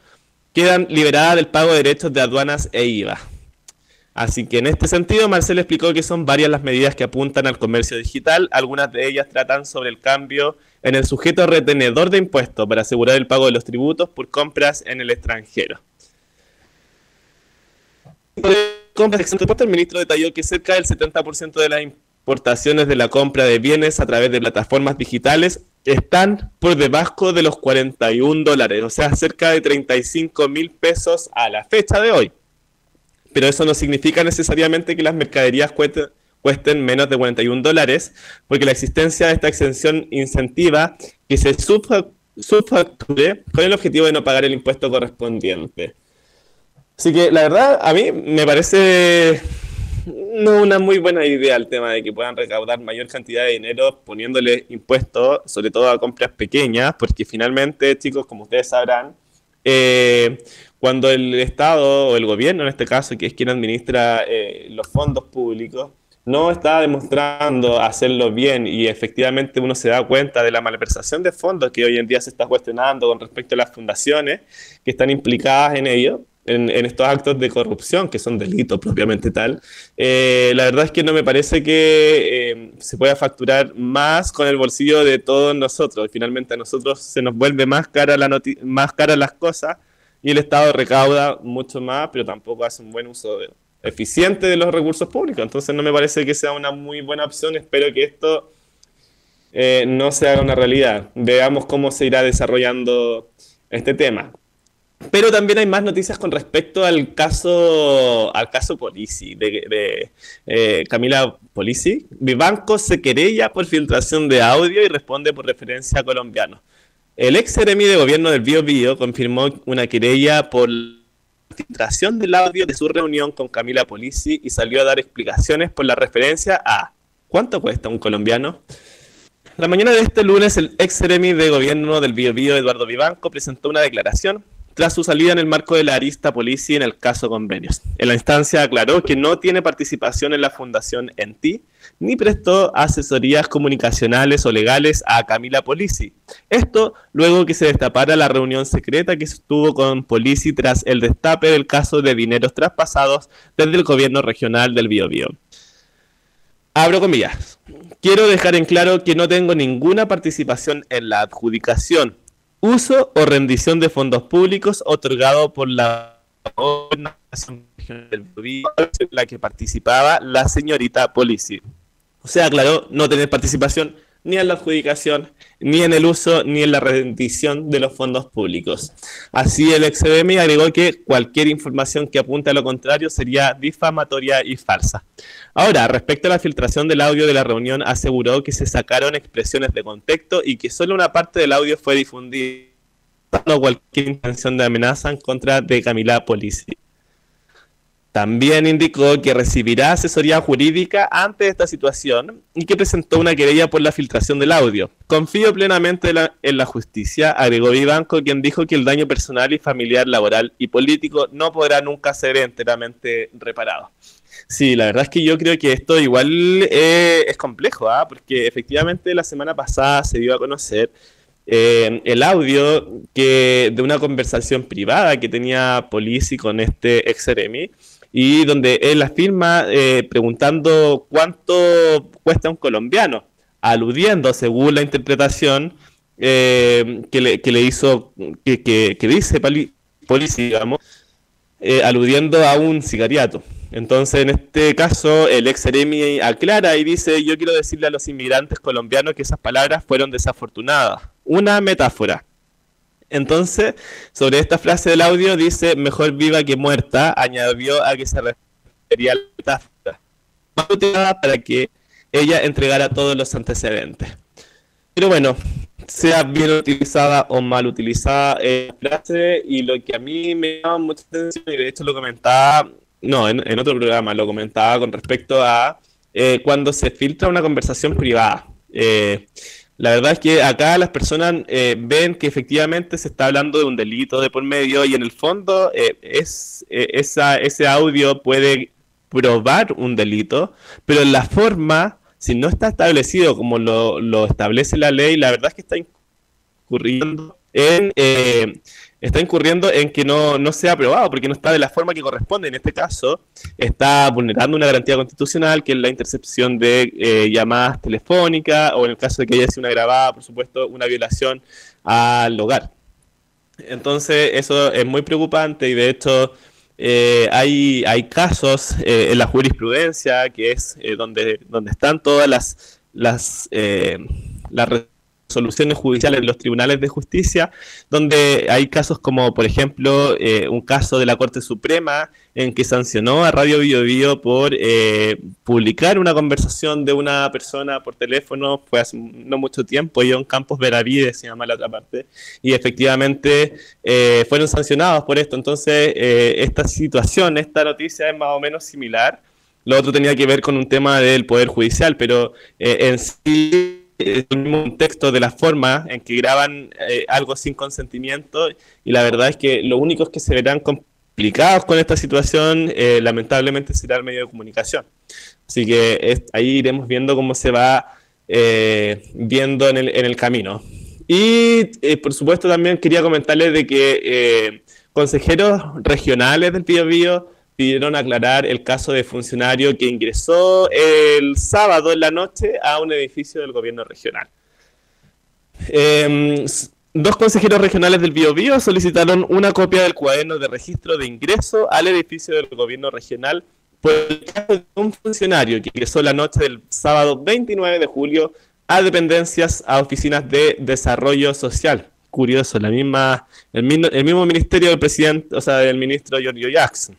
quedan liberadas del pago de derechos de aduanas e IVA. Así que en este sentido, Marcel explicó que son varias las medidas que apuntan al comercio digital. Algunas de ellas tratan sobre el cambio en el sujeto retenedor de impuestos para asegurar el pago de los tributos por compras en el extranjero. El ministro detalló que cerca del 70% de las importaciones de la compra de bienes a través de plataformas digitales están por debajo de los 41 dólares, o sea, cerca de 35 mil pesos a la fecha de hoy. Pero eso no significa necesariamente que las mercaderías cuesten cuesten menos de 41 dólares, porque la existencia de esta exención incentiva que se subfacture con el objetivo de no pagar el impuesto correspondiente. Así que la verdad, a mí me parece no una muy buena idea el tema de que puedan recaudar mayor cantidad de dinero poniéndole impuestos, sobre todo a compras pequeñas, porque finalmente, chicos, como ustedes sabrán, eh, cuando el Estado o el gobierno, en este caso, que es quien administra eh, los fondos públicos, no está demostrando hacerlo bien y efectivamente uno se da cuenta de la malversación de fondos que hoy en día se está cuestionando con respecto a las fundaciones que están implicadas en ello, en, estos actos de corrupción, que son delitos propiamente tal, eh, la verdad es que no me parece que eh, se pueda facturar más con el bolsillo de todos nosotros. Finalmente a nosotros se nos vuelve más cara, la más cara las cosas y el Estado recauda mucho más, pero tampoco hace un buen uso de eficiente de los recursos públicos. Entonces no me parece que sea una muy buena opción. Espero que esto eh, no se haga una realidad. Veamos cómo se irá desarrollando este tema. Pero también hay más noticias con respecto al caso al caso Polisi, de, eh, Camila Polisi. Vivanco se querella por filtración de audio y responde por referencia a colombiano. El ex seremi de gobierno del Bio Bio confirmó una querella por filtración del audio de su reunión con Camila Polisi y salió a dar explicaciones por la referencia a ¿cuánto cuesta un colombiano? La mañana de este lunes, el ex seremi de gobierno del Bio Bio, Eduardo Vivanco, presentó una declaración tras su salida en el marco de la arista Polisi en el caso convenios. En la instancia aclaró que no tiene participación en la fundación ENTI, ni prestó asesorías comunicacionales o legales a Camila Polisi. Esto luego que se destapara la reunión secreta que estuvo con Polisi tras el destape del caso de dineros traspasados desde el gobierno regional del Biobío. Abro comillas. Quiero dejar en claro que no tengo ninguna participación en la adjudicación, uso o rendición de fondos públicos otorgado por la del la que participaba la señorita Polisi. O sea, aclaró no tener participación ni en la adjudicación, ni en el uso, ni en la rendición de los fondos públicos. Así, el XBM agregó que cualquier información que apunte a lo contrario sería difamatoria y falsa. Ahora, respecto a la filtración del audio de la reunión, aseguró que se sacaron expresiones de contexto y que solo una parte del audio fue difundida, cualquier intención de amenaza en contra de Camila Polisi. También indicó que recibirá asesoría jurídica ante esta situación y que presentó una querella por la filtración del audio. Confío plenamente en la, justicia, agregó Vivanco, quien dijo que el daño personal y familiar, laboral y político no podrá nunca ser enteramente reparado. Sí, la verdad es que yo creo que esto igual eh, es complejo, ¿ah? porque efectivamente la semana pasada se dio a conocer eh, el audio que, de una conversación privada que tenía Polisi con este ex Eremi y donde él afirma eh, preguntando cuánto cuesta un colombiano, aludiendo, según la interpretación eh, que, le, que, le, hizo, que, que, dice policía, digamos, eh, aludiendo a un sicariato. Entonces, en este caso, el ex Eremi aclara y dice, yo quiero decirle a los inmigrantes colombianos que esas palabras fueron desafortunadas. Una metáfora. Entonces, sobre esta frase del audio dice, mejor viva que muerta, añadió a que se refería a la metáfora, para que ella entregara todos los antecedentes. Pero bueno, sea bien utilizada o mal utilizada la frase, y lo que a mí me llama mucha atención, y de hecho lo comentaba, no, en, otro programa, lo comentaba con respecto a eh, cuando se filtra una conversación privada. Eh, la verdad es que acá las personas eh, ven que efectivamente se está hablando de un delito de por medio y en el fondo eh, es, eh, esa, ese audio puede probar un delito, pero la forma, si no está establecido como lo, lo establece la ley, la verdad es que está incurriendo en está incurriendo en que no, no sea aprobado, porque no está de la forma que corresponde. En este caso, está vulnerando una garantía constitucional, que es la intercepción de eh, llamadas telefónicas, o en el caso de que haya sido una grabada, por supuesto, una violación al hogar. Entonces, eso es muy preocupante y de hecho eh, hay, hay casos eh, en la jurisprudencia, que es donde, donde están todas las, las, las soluciones judiciales en los tribunales de justicia, donde hay casos como, por ejemplo, eh, un caso de la Corte Suprema en que sancionó a Radio Bio, Bio por eh, publicar una conversación de una persona por teléfono, fue hace no mucho tiempo, en Campos Veravide se llama la otra parte, y efectivamente eh, fueron sancionados por esto. Entonces, esta situación, esta noticia es más o menos similar. Lo otro tenía que ver con un tema del Poder Judicial, pero en sí el mismo contexto de la forma en que graban eh, algo sin consentimiento y la verdad es que lo únicos que se verán complicados con esta situación eh, lamentablemente será el medio de comunicación. Así que ahí iremos viendo cómo se va eh, viendo en el, en el, camino. Y por supuesto también quería comentarles de que consejeros regionales del Pío Bío pidieron aclarar el caso de funcionario que ingresó el sábado en la noche a un edificio del gobierno regional. Em, dos consejeros regionales del Biobío solicitaron una copia del cuaderno de registro de ingreso al edificio del gobierno regional por el caso de un funcionario que ingresó la noche del sábado 29 de julio a dependencias, a oficinas de desarrollo social. Curioso, la misma, el mismo, ministerio del presidente, o sea, del ministro Giorgio Jackson.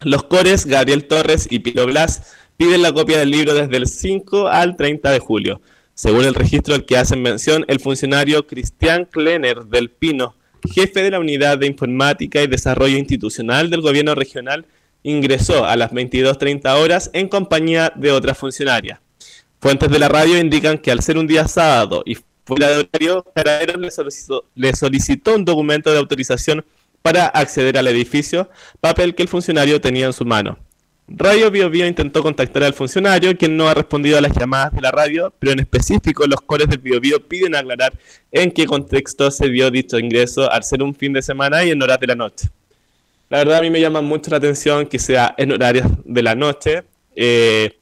Los cores Gabriel Torres y Pilo Blas piden la copia del libro desde el 5 al 30 de julio. Según el registro al que hacen mención, el funcionario Cristian Klenner del Pino, jefe de la Unidad de Informática y Desarrollo Institucional del Gobierno Regional, ingresó a las 22.30 horas en compañía de otra funcionaria. Fuentes de la radio indican que al ser un día sábado y fuera de horario, le solicitó un documento de autorización para acceder al edificio, papel que el funcionario tenía en su mano. Radio Bio, intentó contactar al funcionario, quien no ha respondido a las llamadas de la radio, pero en específico los cores del Bio piden aclarar en qué contexto se dio dicho ingreso al ser un fin de semana y en horas de la noche. La verdad a mí me llama mucho la atención que sea en horarios de la noche eh,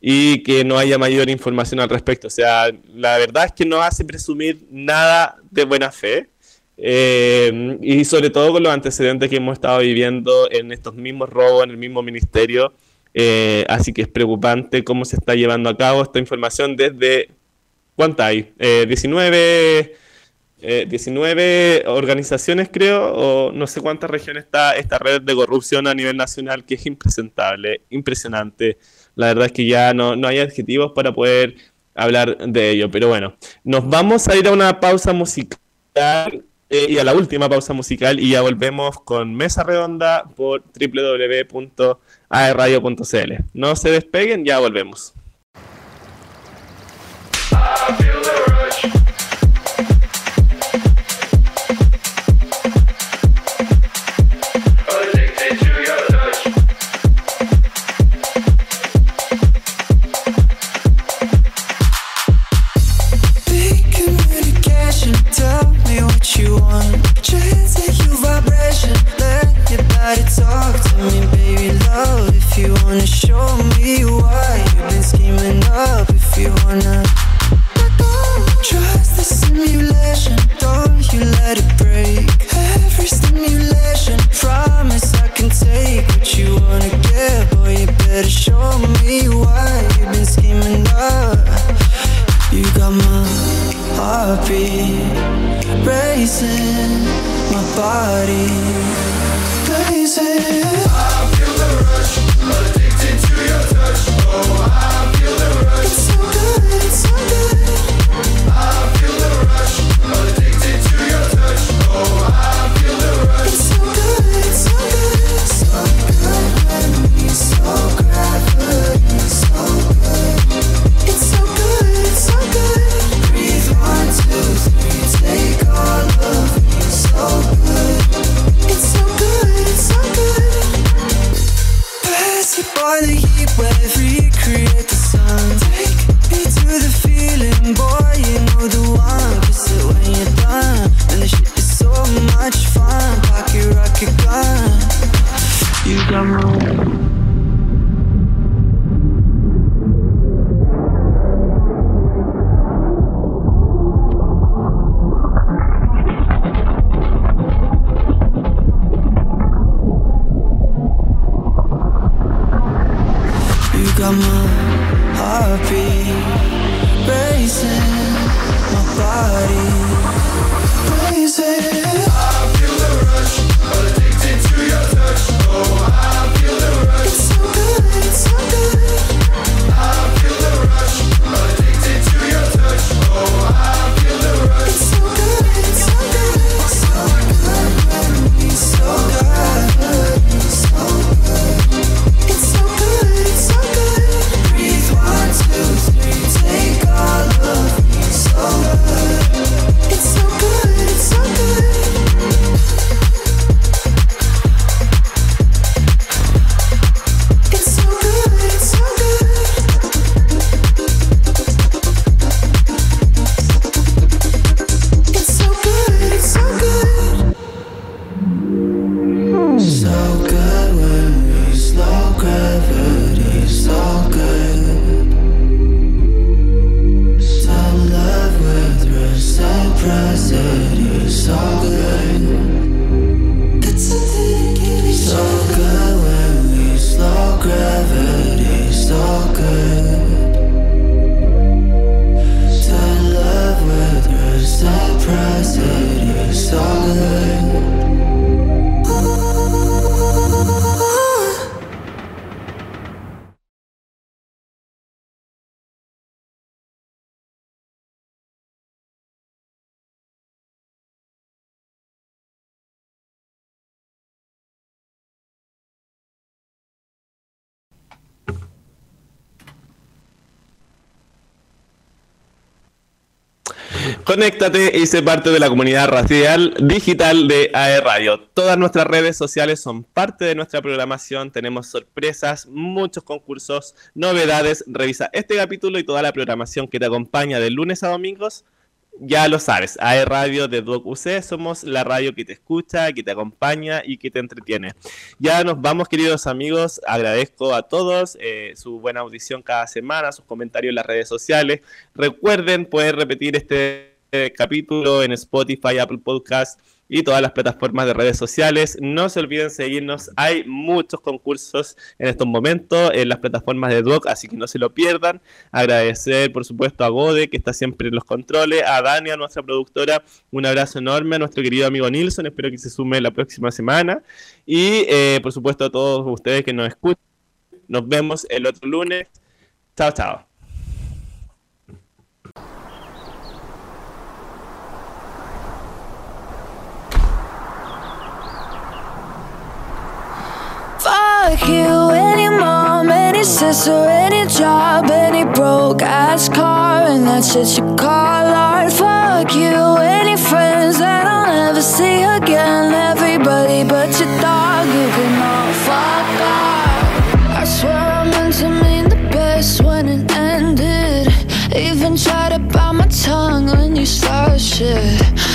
y que no haya mayor información al respecto. O sea, la verdad es que no hace presumir nada de buena fe. Eh, y sobre todo con los antecedentes que hemos estado viviendo en estos mismos robos, en el mismo ministerio. Eh, así que es preocupante cómo se está llevando a cabo esta información desde... ¿Cuánta hay? 19, eh, 19 organizaciones creo, o no sé cuántas regiones está esta red de corrupción a nivel nacional que es impresentable, impresionante. La verdad es que ya no, no hay adjetivos para poder hablar de ello. Pero bueno, nos vamos a ir a una pausa musical eh, y a la última pausa musical y ya volvemos con Mesa Redonda por www.aerradio.cl. No se despeguen, ya volvemos. let your body talk to me, baby love. If you wanna show me why you've been scheming up, if you wanna. Trust the simulation, don't you let it break Every stimulation, promise I can take you wanna get, boy, you better show me why You've been scheming up You got my heartbeat racing, my body. I feel the rush, addicted to your touch. Oh, I feel the rush. Conéctate y sé parte de la comunidad radial digital de AE Radio. Todas nuestras redes sociales son parte de nuestra programación. Tenemos sorpresas, muchos concursos, novedades. Revisa este capítulo y toda la programación que te acompaña de lunes a domingos ya lo sabes, AE Radio de Doc UC somos la radio que te escucha, que te acompaña y que te entretiene. Ya nos vamos, queridos amigos. Agradezco a todos eh, su buena audición cada semana, sus comentarios en las redes sociales. Recuerden poder repetir este capítulo en Spotify, Apple Podcast y todas las plataformas de redes sociales. No se olviden seguirnos, hay muchos concursos en estos momentos en las plataformas de Doc, así que no se lo pierdan. Agradecer, por supuesto, a Gode, que está siempre en los controles, a Dani, a nuestra productora, un abrazo enorme, a nuestro querido amigo Nilsson, espero que se sume la próxima semana. Y, eh, por supuesto, a todos ustedes que nos escuchan. Nos vemos el otro lunes. Chao, chao. Fuck you, any mom, any sister, any job, any broke ass car, and that shit you call art. Fuck you, any friends that I'll never see again. Everybody but your dog, you can all fuck off. I swear I meant to mean the best when it ended. Even tried to bite my tongue when you started shit.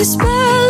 So let me spell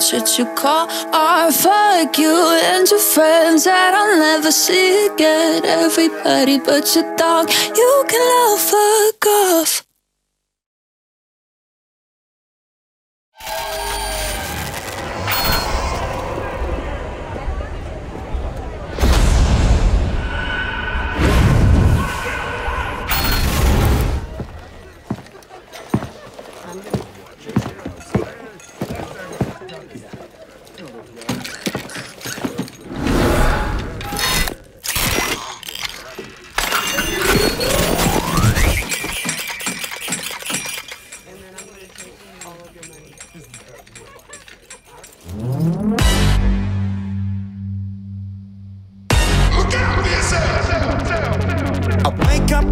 that you call art. Fuck you and your friends that I'll never see again. Everybody but your dog, you can all fuck off.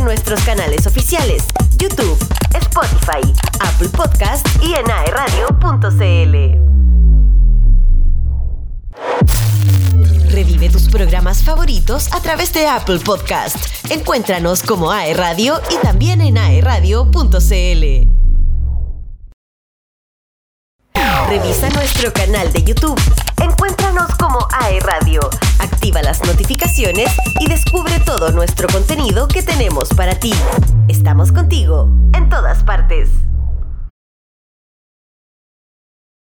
nuestros canales oficiales, YouTube, Spotify, Apple Podcast y en aeradio.cl. Revive tus programas favoritos a través de Apple Podcast. Encuéntranos como AE Radio y también en aeradio.cl. Revisa nuestro canal de YouTube. Encuéntranos como AE Radio. Activa las notificaciones y descubre todo nuestro contenido que tenemos para ti. Estamos contigo en todas partes.